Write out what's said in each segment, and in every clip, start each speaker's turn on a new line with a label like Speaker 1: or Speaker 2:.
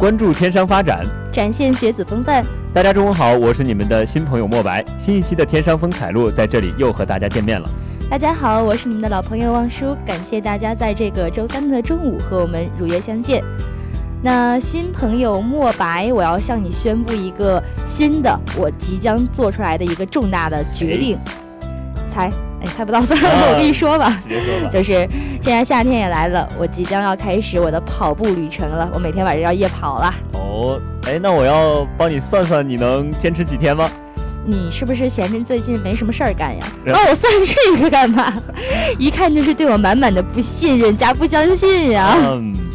Speaker 1: 关注天商发展，
Speaker 2: 展现学子风范。
Speaker 1: 大家中午好，我是你们的新朋友莫白。新一期的天商风采录在这里又和大家见面了。
Speaker 2: 大家好，我是你们的老朋友望叔，感谢大家在这个周三的中午和我们如约相见。那新朋友莫白，我要向你宣布一个新的我即将做出来的一个重大的决定。猜？哎，猜不到算了，我跟你说吧，
Speaker 1: 直接说吧。
Speaker 2: 就是现在夏天也来了，我即将要开始我的跑步旅程了。我每天晚上要夜跑了。
Speaker 1: 哦，哎，那我要帮你算算，你能坚持几天吗？
Speaker 2: 你是不是嫌着最近没什么事儿干呀？帮我算这个干嘛？一看就是对我满满的不信任加不相信呀。
Speaker 1: 嗯。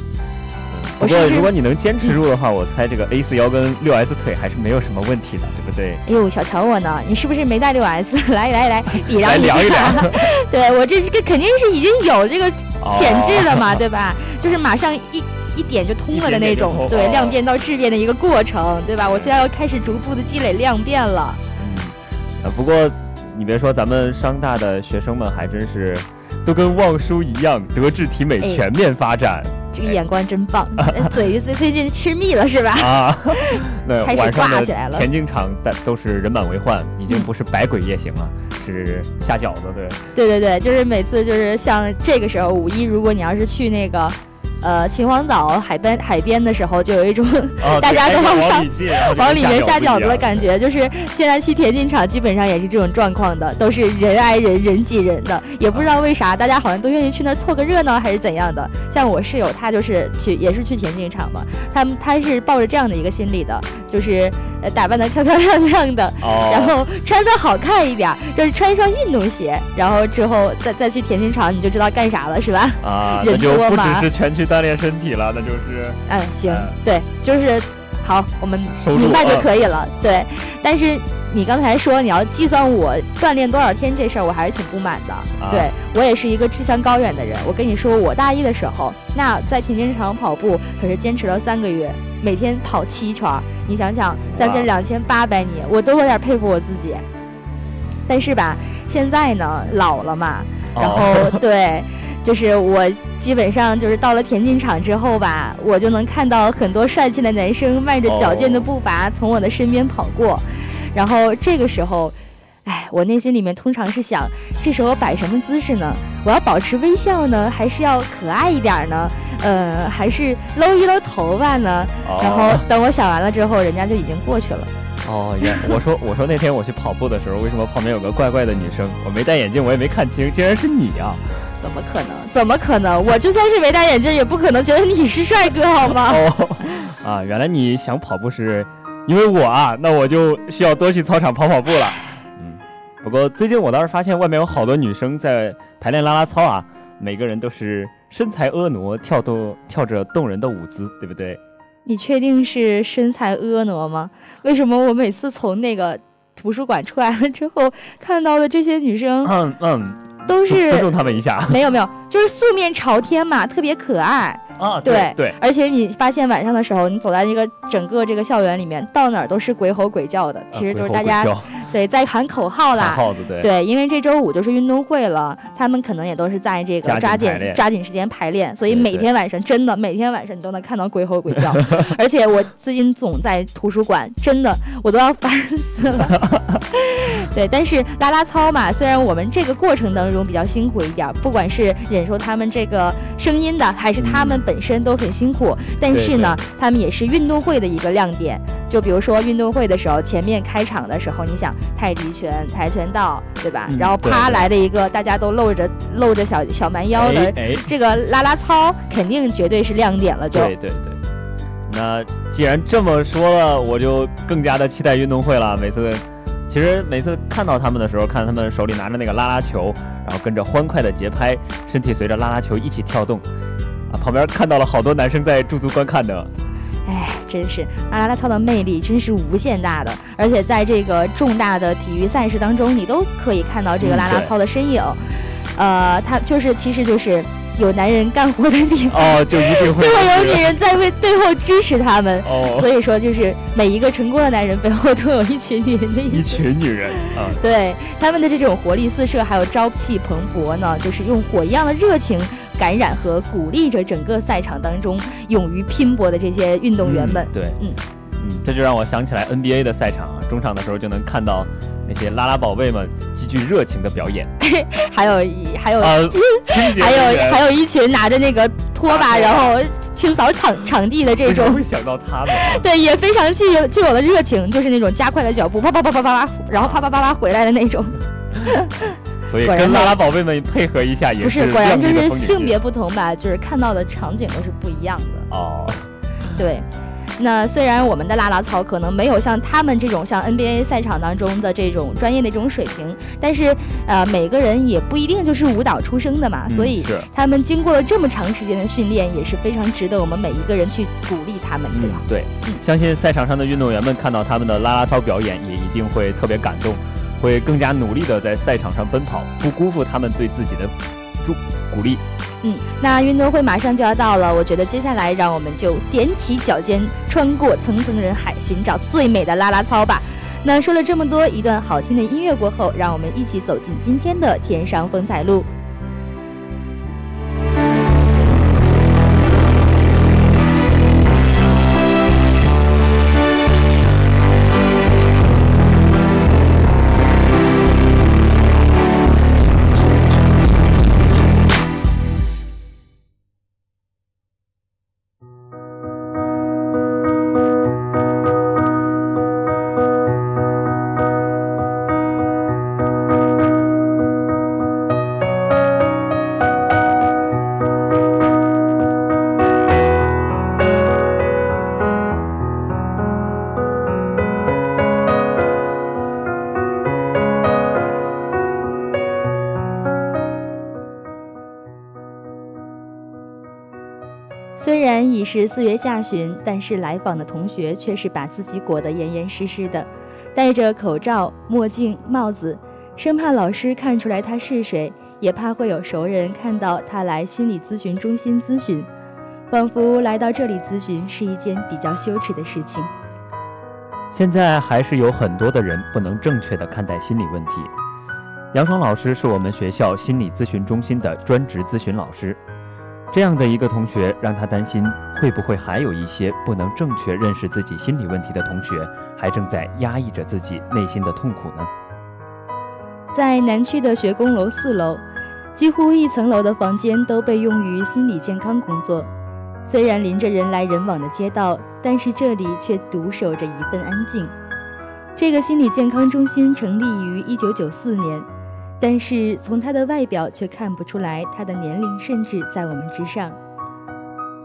Speaker 1: 不过如果你能坚持住的话，我猜这个 A 四腰跟六 S 腿还是没有什么问题的，对不对？
Speaker 2: 哎呦，小瞧我呢，你是不是没带六 S？来来来，比量一
Speaker 1: 下。
Speaker 2: 对我这这个肯定是已经有这个潜质了嘛，对吧？就是马上一一点就通了的那种，对，量变到质变的一个过程，对吧？我现在要开始逐步的积累量变了。
Speaker 1: 嗯，不过你别说，咱们商大的学生们还真是都跟望叔一样，德智体美全面发展。
Speaker 2: 这个眼光真棒，嘴最最近吃蜜了是吧？
Speaker 1: 啊，那
Speaker 2: 开始挂起来了。
Speaker 1: 田径场但都是人满为患，已经不是百鬼夜行了，是下饺子对。
Speaker 2: 对对对，就是每次就是像这个时候五一，如果你要是去那个。呃，秦皇岛海边海边的时候，就有一种 大家都往上往里面下饺子的感觉。就是现在去田径场，基本上也是这种状况的，都是人挨人人挤人的，也不知道为啥，大家好像都愿意去那儿凑个热闹，还是怎样的。像我室友，他就是去也是去田径场嘛，他们他是抱着这样的一个心理的，就是打扮的漂漂亮亮的，然后穿的好看一点，就是穿一双运动鞋，然后之后再再去田径场，你就知道干啥了，是吧？
Speaker 1: 啊，那就不只是全去锻炼身体了，那就是。
Speaker 2: 嗯，行，对，就是好，我们明白就可以了。对，但是你刚才说你要计算我锻炼多少天这事儿，我还是挺不满的。对我也是一个志向高远的人。我跟你说，我大一的时候，那在田径场跑步可是坚持了三个月。每天跑七圈，你想想，将近两千八百米，我都有点佩服我自己。但是吧，现在呢，老了嘛，然后 对，就是我基本上就是到了田径场之后吧，我就能看到很多帅气的男生迈着矫健的步伐从我的身边跑过，然后这个时候。哎，我内心里面通常是想，这时候摆什么姿势呢？我要保持微笑呢，还是要可爱一点呢？呃，还是搂一搂头发呢？然后等我想完了之后，人家就已经过去了。
Speaker 1: 哦，原我说我说那天我去跑步的时候，为什么旁边有个怪怪的女生？我没戴眼镜，我也没看清，竟然是你啊！
Speaker 2: 怎么可能？怎么可能？我就算是没戴眼镜，也不可能觉得你是帅哥，好吗？
Speaker 1: 哦，啊，原来你想跑步是因为我啊，那我就需要多去操场跑跑步了。嗯不过最近我倒是发现外面有好多女生在排练啦啦操啊，每个人都是身材婀娜，跳动跳着动人的舞姿，对不对？
Speaker 2: 你确定是身材婀娜吗？为什么我每次从那个图书馆出来了之后看到的这些女生，
Speaker 1: 嗯嗯，
Speaker 2: 都是
Speaker 1: 尊重他们一下，
Speaker 2: 没有没有，就是素面朝天嘛，特别可爱
Speaker 1: 啊，
Speaker 2: 对
Speaker 1: 对，
Speaker 2: 而且你发现晚上的时候，你走在那个整个这个校园里面，到哪儿都是鬼吼鬼叫的，其实就是大家。对，在喊口号啦，
Speaker 1: 号子对，
Speaker 2: 对，因为这周五就是运动会了，他们可能也都是在这个抓紧抓紧时间排练，所以每天晚上真的每天晚上你都能看到鬼吼鬼叫，而且我最近总在图书馆，真的我都要烦死了。对，但是拉拉操嘛，虽然我们这个过程当中比较辛苦一点，不管是忍受他们这个声音的，还是他们本身都很辛苦，但是呢，他们也是运动会的一个亮点。就比如说运动会的时候，前面开场的时候，你想。太极拳、跆拳道，对吧？然后啪来了一个，大家都露着露着小小蛮腰的，这个啦啦操肯定绝对是亮点了。就
Speaker 1: 对对对。那既然这么说了，我就更加的期待运动会了。每次，其实每次看到他们的时候，看他们手里拿着那个啦啦球，然后跟着欢快的节拍，身体随着啦啦球一起跳动，啊，旁边看到了好多男生在驻足观看的。
Speaker 2: 哎，真是啦啦操的魅力真是无限大的，而且在这个重大的体育赛事当中，你都可以看到这个啦啦操的身影。呃，他就是其实就是有男人干活的地方，
Speaker 1: 哦，就一定会
Speaker 2: 就会有女人在为背后支持他们。哦，所以说就是每一个成功的男人背后都有一群女人的
Speaker 1: 一群女人啊，
Speaker 2: 对他们的这种活力四射，还有朝气蓬勃呢，就是用火一样的热情。感染和鼓励着整个赛场当中勇于拼搏的这些运动员们。
Speaker 1: 对，嗯嗯，这就让我想起来 NBA 的赛场啊，中场的时候就能看到那些拉拉宝贝们极具热情的表演，
Speaker 2: 还有还有还有还有一群拿着那个拖把然后清扫场场地的这种。
Speaker 1: 会想到他们？
Speaker 2: 对，也非常具有具有的热情，就是那种加快了脚步，啪啪啪啪啪啪，然后啪啪啪啪回来的那种。
Speaker 1: 所以跟拉拉宝贝们配合一下也
Speaker 2: 是，不是果然就是性别不同吧，就是看到的场景都是不一样的。
Speaker 1: 哦，
Speaker 2: 对，那虽然我们的拉拉操可能没有像他们这种像 NBA 赛场当中的这种专业的这种水平，但是呃，每个人也不一定就是舞蹈出身的嘛，所以他们经过了这么长时间的训练，也是非常值得我们每一个人去鼓励他们的。
Speaker 1: 对，相信赛场上的运动员们看到他们的拉拉操表演，也一定会特别感动。会更加努力的在赛场上奔跑，不辜负他们对自己的祝鼓励。
Speaker 2: 嗯，那运动会马上就要到了，我觉得接下来让我们就踮起脚尖，穿过层层人海，寻找最美的啦啦操吧。那说了这么多，一段好听的音乐过后，让我们一起走进今天的天上风采路。是四月下旬，但是来访的同学却是把自己裹得严严实实的，戴着口罩、墨镜、帽子，生怕老师看出来他是谁，也怕会有熟人看到他来心理咨询中心咨询，仿佛来到这里咨询是一件比较羞耻的事情。
Speaker 1: 现在还是有很多的人不能正确的看待心理问题。杨爽老师是我们学校心理咨询中心的专职咨询老师。这样的一个同学，让他担心会不会还有一些不能正确认识自己心理问题的同学，还正在压抑着自己内心的痛苦呢？
Speaker 2: 在南区的学工楼四楼，几乎一层楼的房间都被用于心理健康工作。虽然临着人来人往的街道，但是这里却独守着一份安静。这个心理健康中心成立于一九九四年。但是从他的外表却看不出来，他的年龄甚至在我们之上。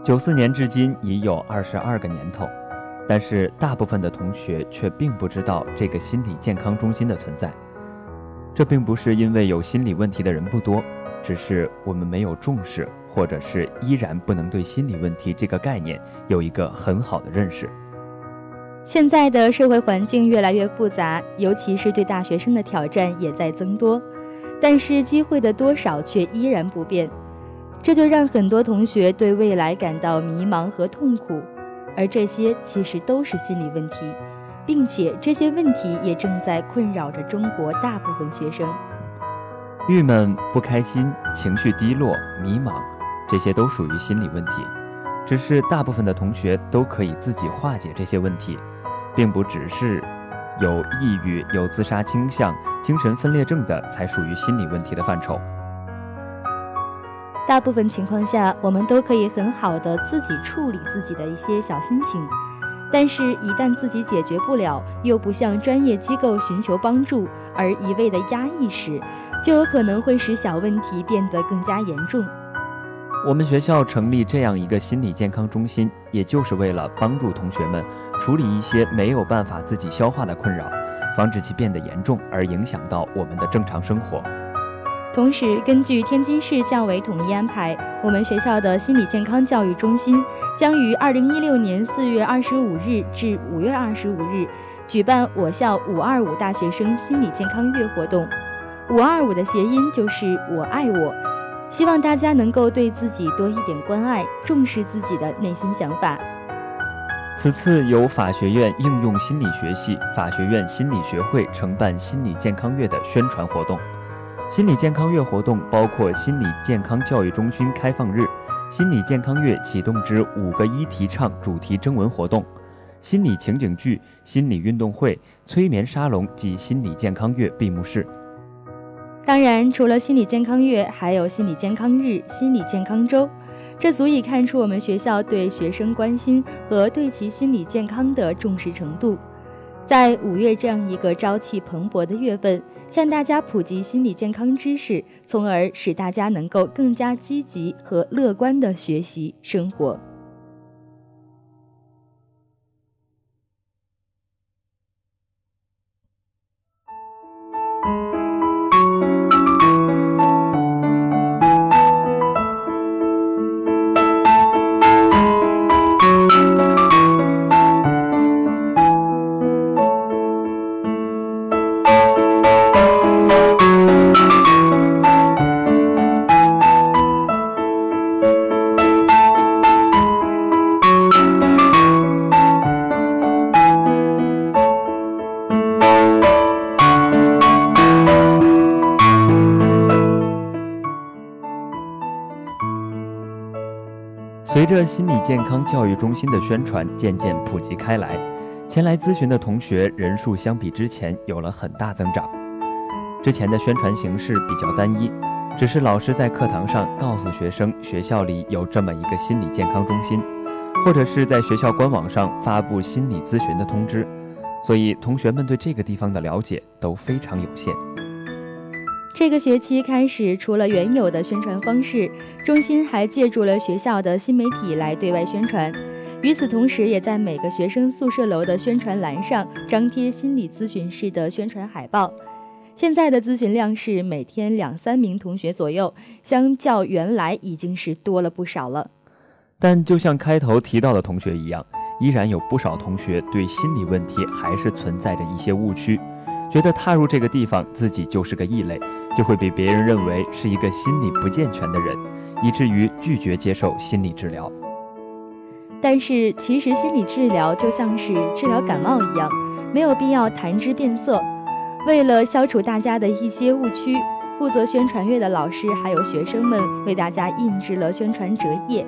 Speaker 1: 九四年至今已有二十二个年头，但是大部分的同学却并不知道这个心理健康中心的存在。这并不是因为有心理问题的人不多，只是我们没有重视，或者是依然不能对心理问题这个概念有一个很好的认识。
Speaker 2: 现在的社会环境越来越复杂，尤其是对大学生的挑战也在增多。但是机会的多少却依然不变，这就让很多同学对未来感到迷茫和痛苦，而这些其实都是心理问题，并且这些问题也正在困扰着中国大部分学生。
Speaker 1: 郁闷、不开心、情绪低落、迷茫，这些都属于心理问题，只是大部分的同学都可以自己化解这些问题，并不只是。有抑郁、有自杀倾向、精神分裂症的，才属于心理问题的范畴。
Speaker 2: 大部分情况下，我们都可以很好的自己处理自己的一些小心情，但是，一旦自己解决不了，又不向专业机构寻求帮助，而一味的压抑时，就有可能会使小问题变得更加严重。
Speaker 1: 我们学校成立这样一个心理健康中心，也就是为了帮助同学们。处理一些没有办法自己消化的困扰，防止其变得严重而影响到我们的正常生活。
Speaker 2: 同时，根据天津市教委统一安排，我们学校的心理健康教育中心将于二零一六年四月二十五日至五月二十五日举办我校“五二五”大学生心理健康月活动。“五二五”的谐音就是“我爱我”，希望大家能够对自己多一点关爱，重视自己的内心想法。
Speaker 1: 此次由法学院应用心理学系、法学院心理学会承办心理健康月的宣传活动。心理健康月活动包括心理健康教育中心开放日、心理健康月启动之五个一提倡主题征文活动、心理情景剧、心理运动会、催眠沙龙及心理健康月闭幕式。
Speaker 2: 当然，除了心理健康月，还有心理健康日、心理健康周。这足以看出我们学校对学生关心和对其心理健康的重视程度。在五月这样一个朝气蓬勃的月份，向大家普及心理健康知识，从而使大家能够更加积极和乐观的学习生活。
Speaker 1: 健康教育中心的宣传渐渐普及开来，前来咨询的同学人数相比之前有了很大增长。之前的宣传形式比较单一，只是老师在课堂上告诉学生学校里有这么一个心理健康中心，或者是在学校官网上发布心理咨询的通知，所以同学们对这个地方的了解都非常有限。
Speaker 2: 这个学期开始，除了原有的宣传方式，中心还借助了学校的新媒体来对外宣传。与此同时，也在每个学生宿舍楼的宣传栏上张贴心理咨询室的宣传海报。现在的咨询量是每天两三名同学左右，相较原来已经是多了不少了。
Speaker 1: 但就像开头提到的同学一样，依然有不少同学对心理问题还是存在着一些误区，觉得踏入这个地方自己就是个异类，就会被别人认为是一个心理不健全的人，以至于拒绝接受心理治疗。
Speaker 2: 但是，其实心理治疗就像是治疗感冒一样，没有必要谈之变色。为了消除大家的一些误区，负责宣传月的老师还有学生们为大家印制了宣传折页，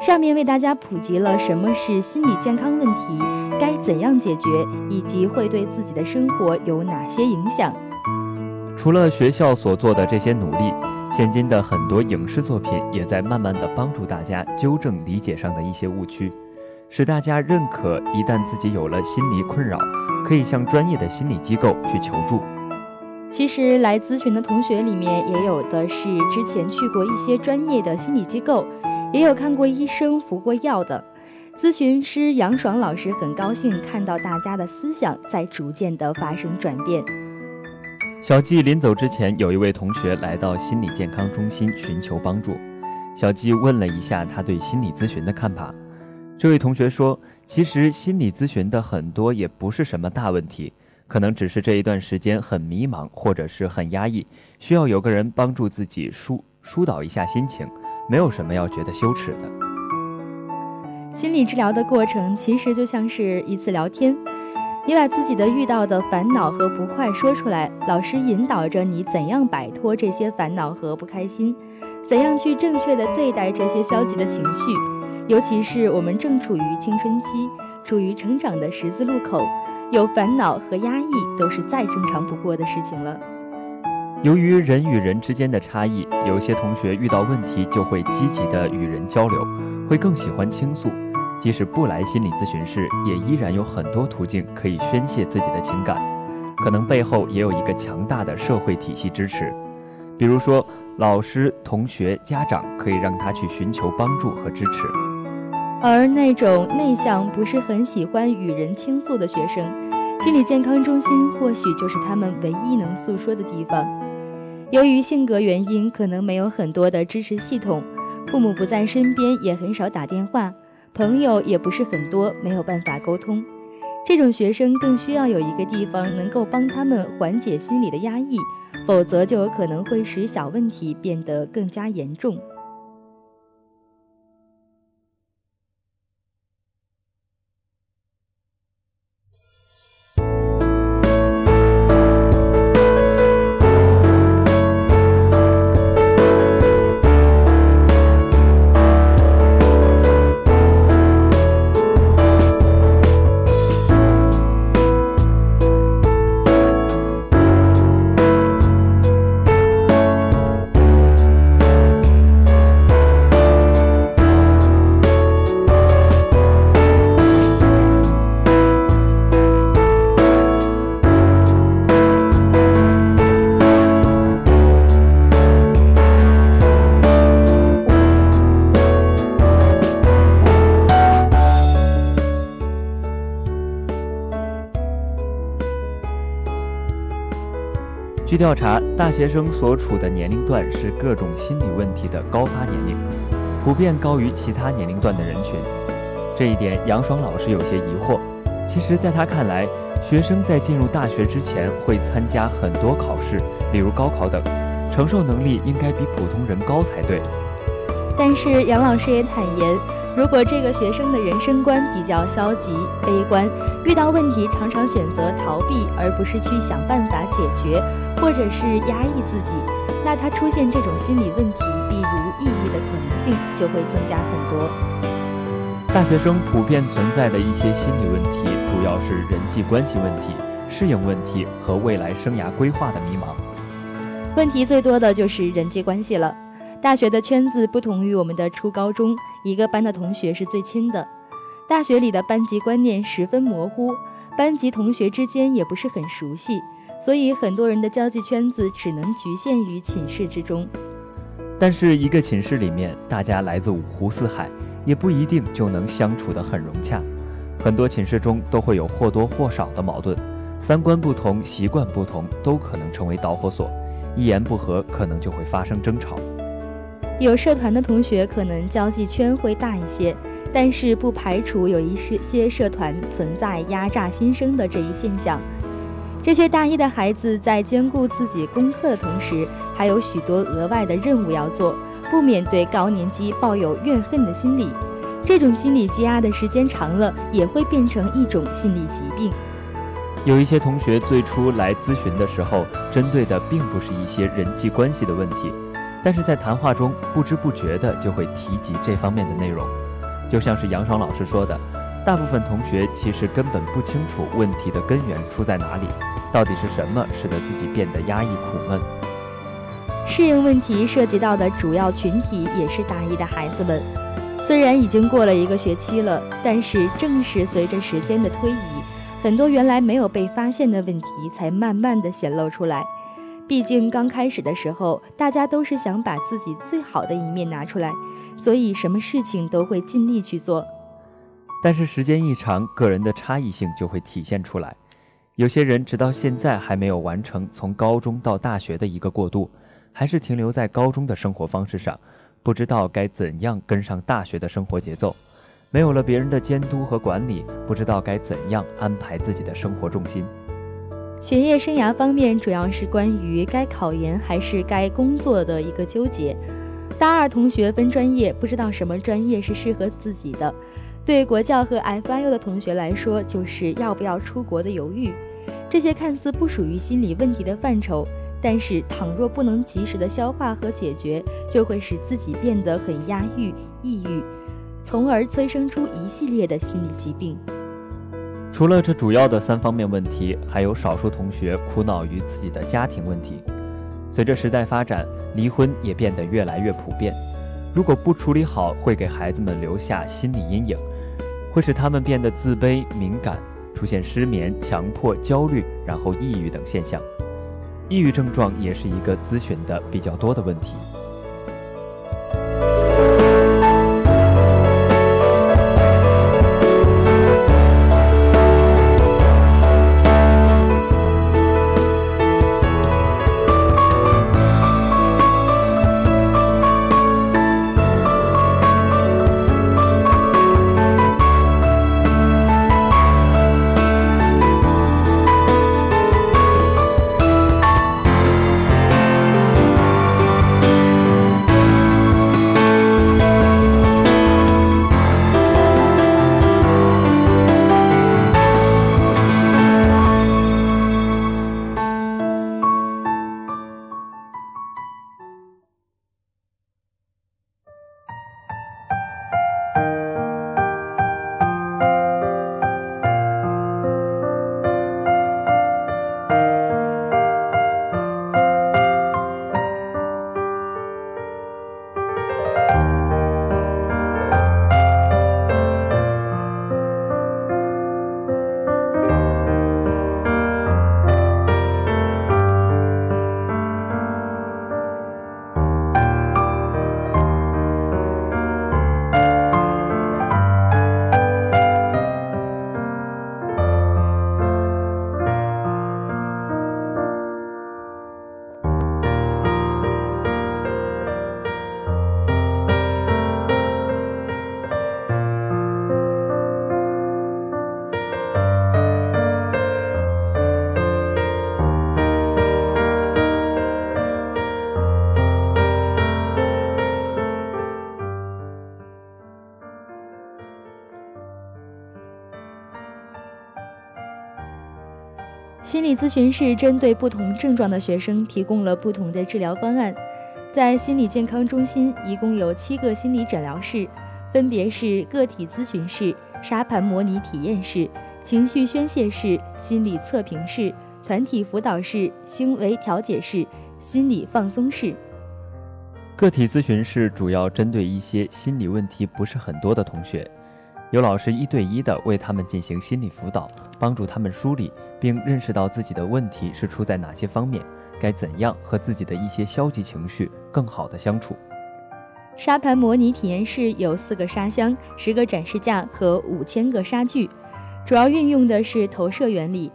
Speaker 2: 上面为大家普及了什么是心理健康问题，该怎样解决，以及会对自己的生活有哪些影响。
Speaker 1: 除了学校所做的这些努力。现今的很多影视作品也在慢慢的帮助大家纠正理解上的一些误区，使大家认可一旦自己有了心理困扰，可以向专业的心理机构去求助。
Speaker 2: 其实来咨询的同学里面也有的是之前去过一些专业的心理机构，也有看过医生服过药的。咨询师杨爽老师很高兴看到大家的思想在逐渐的发生转变。
Speaker 1: 小季临走之前，有一位同学来到心理健康中心寻求帮助。小季问了一下他对心理咨询的看法。这位同学说：“其实心理咨询的很多也不是什么大问题，可能只是这一段时间很迷茫或者是很压抑，需要有个人帮助自己疏疏导一下心情，没有什么要觉得羞耻的。”
Speaker 2: 心理治疗的过程其实就像是一次聊天。你把自己的遇到的烦恼和不快说出来，老师引导着你怎样摆脱这些烦恼和不开心，怎样去正确的对待这些消极的情绪。尤其是我们正处于青春期，处于成长的十字路口，有烦恼和压抑都是再正常不过的事情了。
Speaker 1: 由于人与人之间的差异，有些同学遇到问题就会积极的与人交流，会更喜欢倾诉。即使不来心理咨询室，也依然有很多途径可以宣泄自己的情感，可能背后也有一个强大的社会体系支持，比如说老师、同学、家长可以让他去寻求帮助和支持。
Speaker 2: 而那种内向、不是很喜欢与人倾诉的学生，心理健康中心或许就是他们唯一能诉说的地方。由于性格原因，可能没有很多的支持系统，父母不在身边，也很少打电话。朋友也不是很多，没有办法沟通。这种学生更需要有一个地方能够帮他们缓解心理的压抑，否则就有可能会使小问题变得更加严重。
Speaker 1: 调查，大学生所处的年龄段是各种心理问题的高发年龄，普遍高于其他年龄段的人群。这一点，杨爽老师有些疑惑。其实，在他看来，学生在进入大学之前会参加很多考试，例如高考等，承受能力应该比普通人高才对。
Speaker 2: 但是，杨老师也坦言，如果这个学生的人生观比较消极、悲观，遇到问题常常选择逃避，而不是去想办法解决。或者是压抑自己，那他出现这种心理问题，比如抑郁的可能性就会增加很多。
Speaker 1: 大学生普遍存在的一些心理问题，主要是人际关系问题、适应问题和未来生涯规划的迷茫。
Speaker 2: 问题最多的就是人际关系了。大学的圈子不同于我们的初高中，一个班的同学是最亲的。大学里的班级观念十分模糊，班级同学之间也不是很熟悉。所以很多人的交际圈子只能局限于寝室之中，
Speaker 1: 但是一个寝室里面，大家来自五湖四海，也不一定就能相处得很融洽。很多寝室中都会有或多或少的矛盾，三观不同、习惯不同，都可能成为导火索，一言不合可能就会发生争吵。
Speaker 2: 有社团的同学可能交际圈会大一些，但是不排除有一些社团存在压榨新生的这一现象。这些大一的孩子在兼顾自己功课的同时，还有许多额外的任务要做，不免对高年级抱有怨恨的心理。这种心理积压的时间长了，也会变成一种心理疾病。
Speaker 1: 有一些同学最初来咨询的时候，针对的并不是一些人际关系的问题，但是在谈话中不知不觉的就会提及这方面的内容。就像是杨爽老师说的，大部分同学其实根本不清楚问题的根源出在哪里，到底是什么使得自己变得压抑苦闷。
Speaker 2: 适应问题涉及到的主要群体也是大一的孩子们。虽然已经过了一个学期了，但是正是随着时间的推移。很多原来没有被发现的问题，才慢慢的显露出来。毕竟刚开始的时候，大家都是想把自己最好的一面拿出来，所以什么事情都会尽力去做。
Speaker 1: 但是时间一长，个人的差异性就会体现出来。有些人直到现在还没有完成从高中到大学的一个过渡，还是停留在高中的生活方式上，不知道该怎样跟上大学的生活节奏。没有了别人的监督和管理，不知道该怎样安排自己的生活重心。
Speaker 2: 学业生涯方面，主要是关于该考研还是该工作的一个纠结。大二同学分专业，不知道什么专业是适合自己的。对国教和 FIU 的同学来说，就是要不要出国的犹豫。这些看似不属于心理问题的范畴，但是倘若不能及时的消化和解决，就会使自己变得很压抑、抑郁。从而催生出一系列的心理疾病。
Speaker 1: 除了这主要的三方面问题，还有少数同学苦恼于自己的家庭问题。随着时代发展，离婚也变得越来越普遍。如果不处理好，会给孩子们留下心理阴影，会使他们变得自卑、敏感，出现失眠、强迫、焦虑，然后抑郁等现象。抑郁症状也是一个咨询的比较多的问题。
Speaker 2: 咨询室针对不同症状的学生提供了不同的治疗方案。在心理健康中心，一共有七个心理诊疗室，分别是个体咨询室、沙盘模拟体验室、情绪宣泄室、心理测评室、团体辅导室、行为调解室、心理放松室。
Speaker 1: 个体咨询室主要针对一些心理问题不是很多的同学，有老师一对一的为他们进行心理辅导，帮助他们梳理。并认识到自己的问题是出在哪些方面，该怎样和自己的一些消极情绪更好的相处。
Speaker 2: 沙盘模拟体验室有四个沙箱、十个展示架和五千个沙具，主要运用的是投射原理。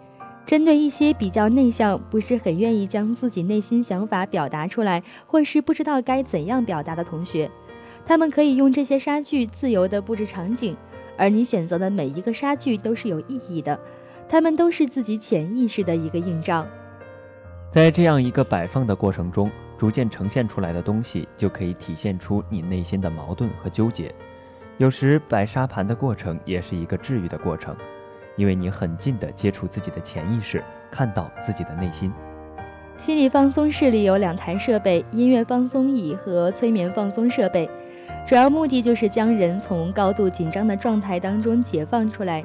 Speaker 2: 针对一些比较内向、不是很愿意将自己内心想法表达出来，或是不知道该怎样表达的同学，他们可以用这些沙具自由地布置场景，而你选择的每一个沙具都是有意义的，它们都是自己潜意识的一个映照。
Speaker 1: 在这样一个摆放的过程中，逐渐呈现出来的东西就可以体现出你内心的矛盾和纠结。有时摆沙盘的过程也是一个治愈的过程。因为你很近的接触自己的潜意识，看到自己的内心。
Speaker 2: 心理放松室里有两台设备：音乐放松椅和催眠放松设备。主要目的就是将人从高度紧张的状态当中解放出来。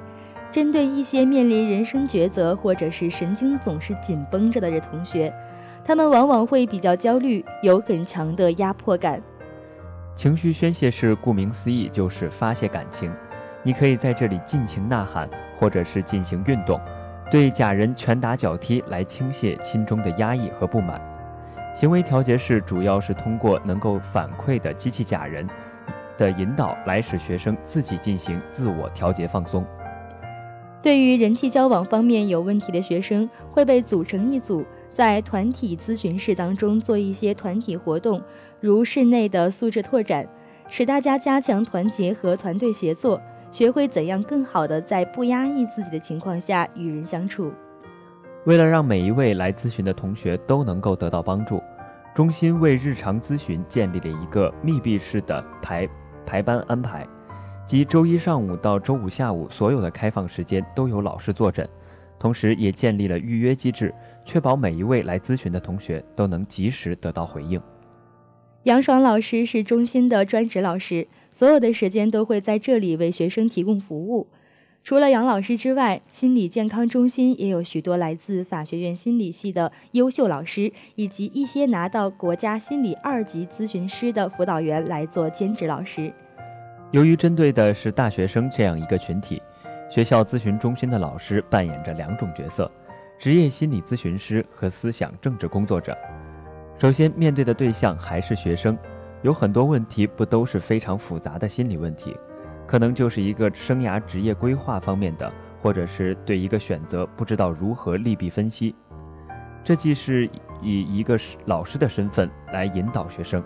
Speaker 2: 针对一些面临人生抉择或者是神经总是紧绷着的人同学，他们往往会比较焦虑，有很强的压迫感。
Speaker 1: 情绪宣泄室顾名思义就是发泄感情，你可以在这里尽情呐喊。或者是进行运动，对假人拳打脚踢来倾泻心中的压抑和不满。行为调节室主要是通过能够反馈的机器假人的引导，来使学生自己进行自我调节放松。
Speaker 2: 对于人际交往方面有问题的学生，会被组成一组，在团体咨询室当中做一些团体活动，如室内的素质拓展，使大家加强团结和团队协作。学会怎样更好的在不压抑自己的情况下与人相处。
Speaker 1: 为了让每一位来咨询的同学都能够得到帮助，中心为日常咨询建立了一个密闭式的排排班安排，即周一上午到周五下午所有的开放时间都有老师坐诊，同时也建立了预约机制，确保每一位来咨询的同学都能及时得到回应。
Speaker 2: 杨爽老师是中心的专职老师。所有的时间都会在这里为学生提供服务。除了杨老师之外，心理健康中心也有许多来自法学院心理系的优秀老师，以及一些拿到国家心理二级咨询师的辅导员来做兼职老师。
Speaker 1: 由于针对的是大学生这样一个群体，学校咨询中心的老师扮演着两种角色：职业心理咨询师和思想政治工作者。首先面对的对象还是学生。有很多问题不都是非常复杂的心理问题，可能就是一个生涯职业规划方面的，或者是对一个选择不知道如何利弊分析。这既是以一个老师的身份来引导学生，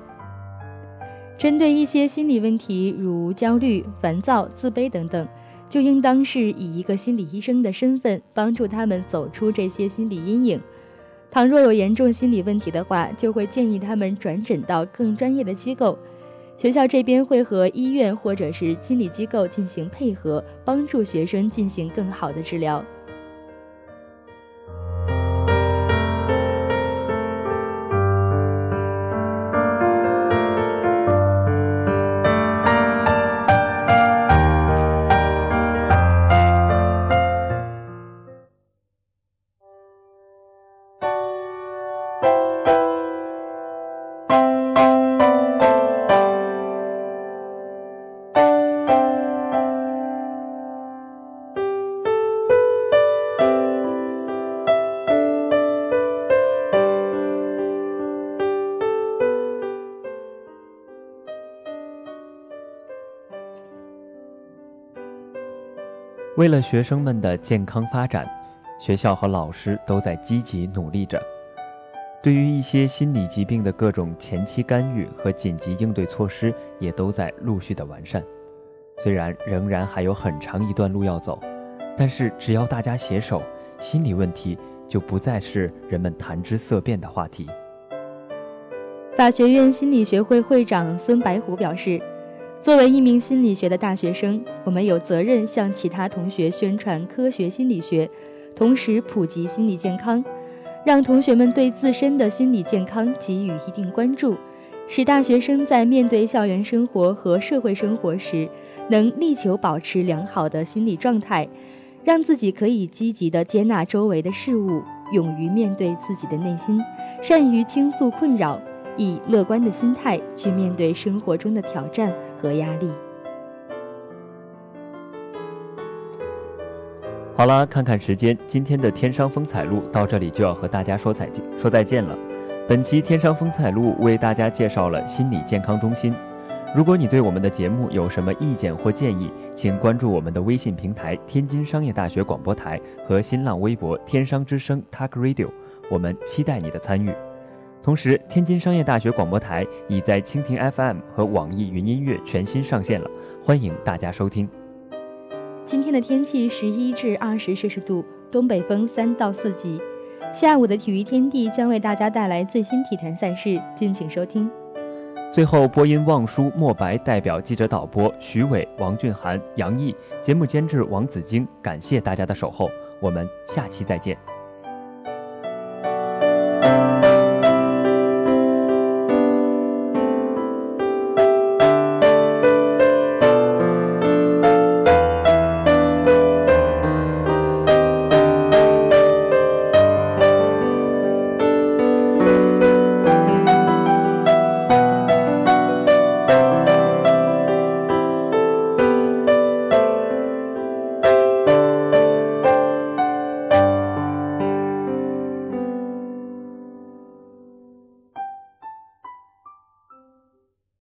Speaker 2: 针对一些心理问题，如焦虑、烦躁、自卑等等，就应当是以一个心理医生的身份帮助他们走出这些心理阴影。倘若有严重心理问题的话，就会建议他们转诊到更专业的机构。学校这边会和医院或者是心理机构进行配合，帮助学生进行更好的治疗。
Speaker 1: 为了学生们的健康发展，学校和老师都在积极努力着。对于一些心理疾病的各种前期干预和紧急应对措施，也都在陆续的完善。虽然仍然还有很长一段路要走，但是只要大家携手，心理问题就不再是人们谈之色变的话题。
Speaker 2: 法学院心理学会会长孙白虎表示。作为一名心理学的大学生，我们有责任向其他同学宣传科学心理学，同时普及心理健康，让同学们对自身的心理健康给予一定关注，使大学生在面对校园生活和社会生活时，能力求保持良好的心理状态，让自己可以积极地接纳周围的事物，勇于面对自己的内心，善于倾诉困扰，以乐观的心态去面对生活中的挑战。和压力。
Speaker 1: 好了，看看时间，今天的天商风采录到这里就要和大家说再见，说再见了。本期天商风采录为大家介绍了心理健康中心。如果你对我们的节目有什么意见或建议，请关注我们的微信平台“天津商业大学广播台”和新浪微博“天商之声 Talk Radio”，我们期待你的参与。同时，天津商业大学广播台已在蜻蜓 FM 和网易云音乐全新上线了，欢迎大家收听。
Speaker 2: 今天的天气十一至二十摄氏度，东北风三到四级。下午的体育天地将为大家带来最新体坛赛事，敬请收听。
Speaker 1: 最后，播音望舒、莫白代表记者导播徐伟、王俊涵、杨毅，节目监制王子晶，感谢大家的守候，我们下期再见。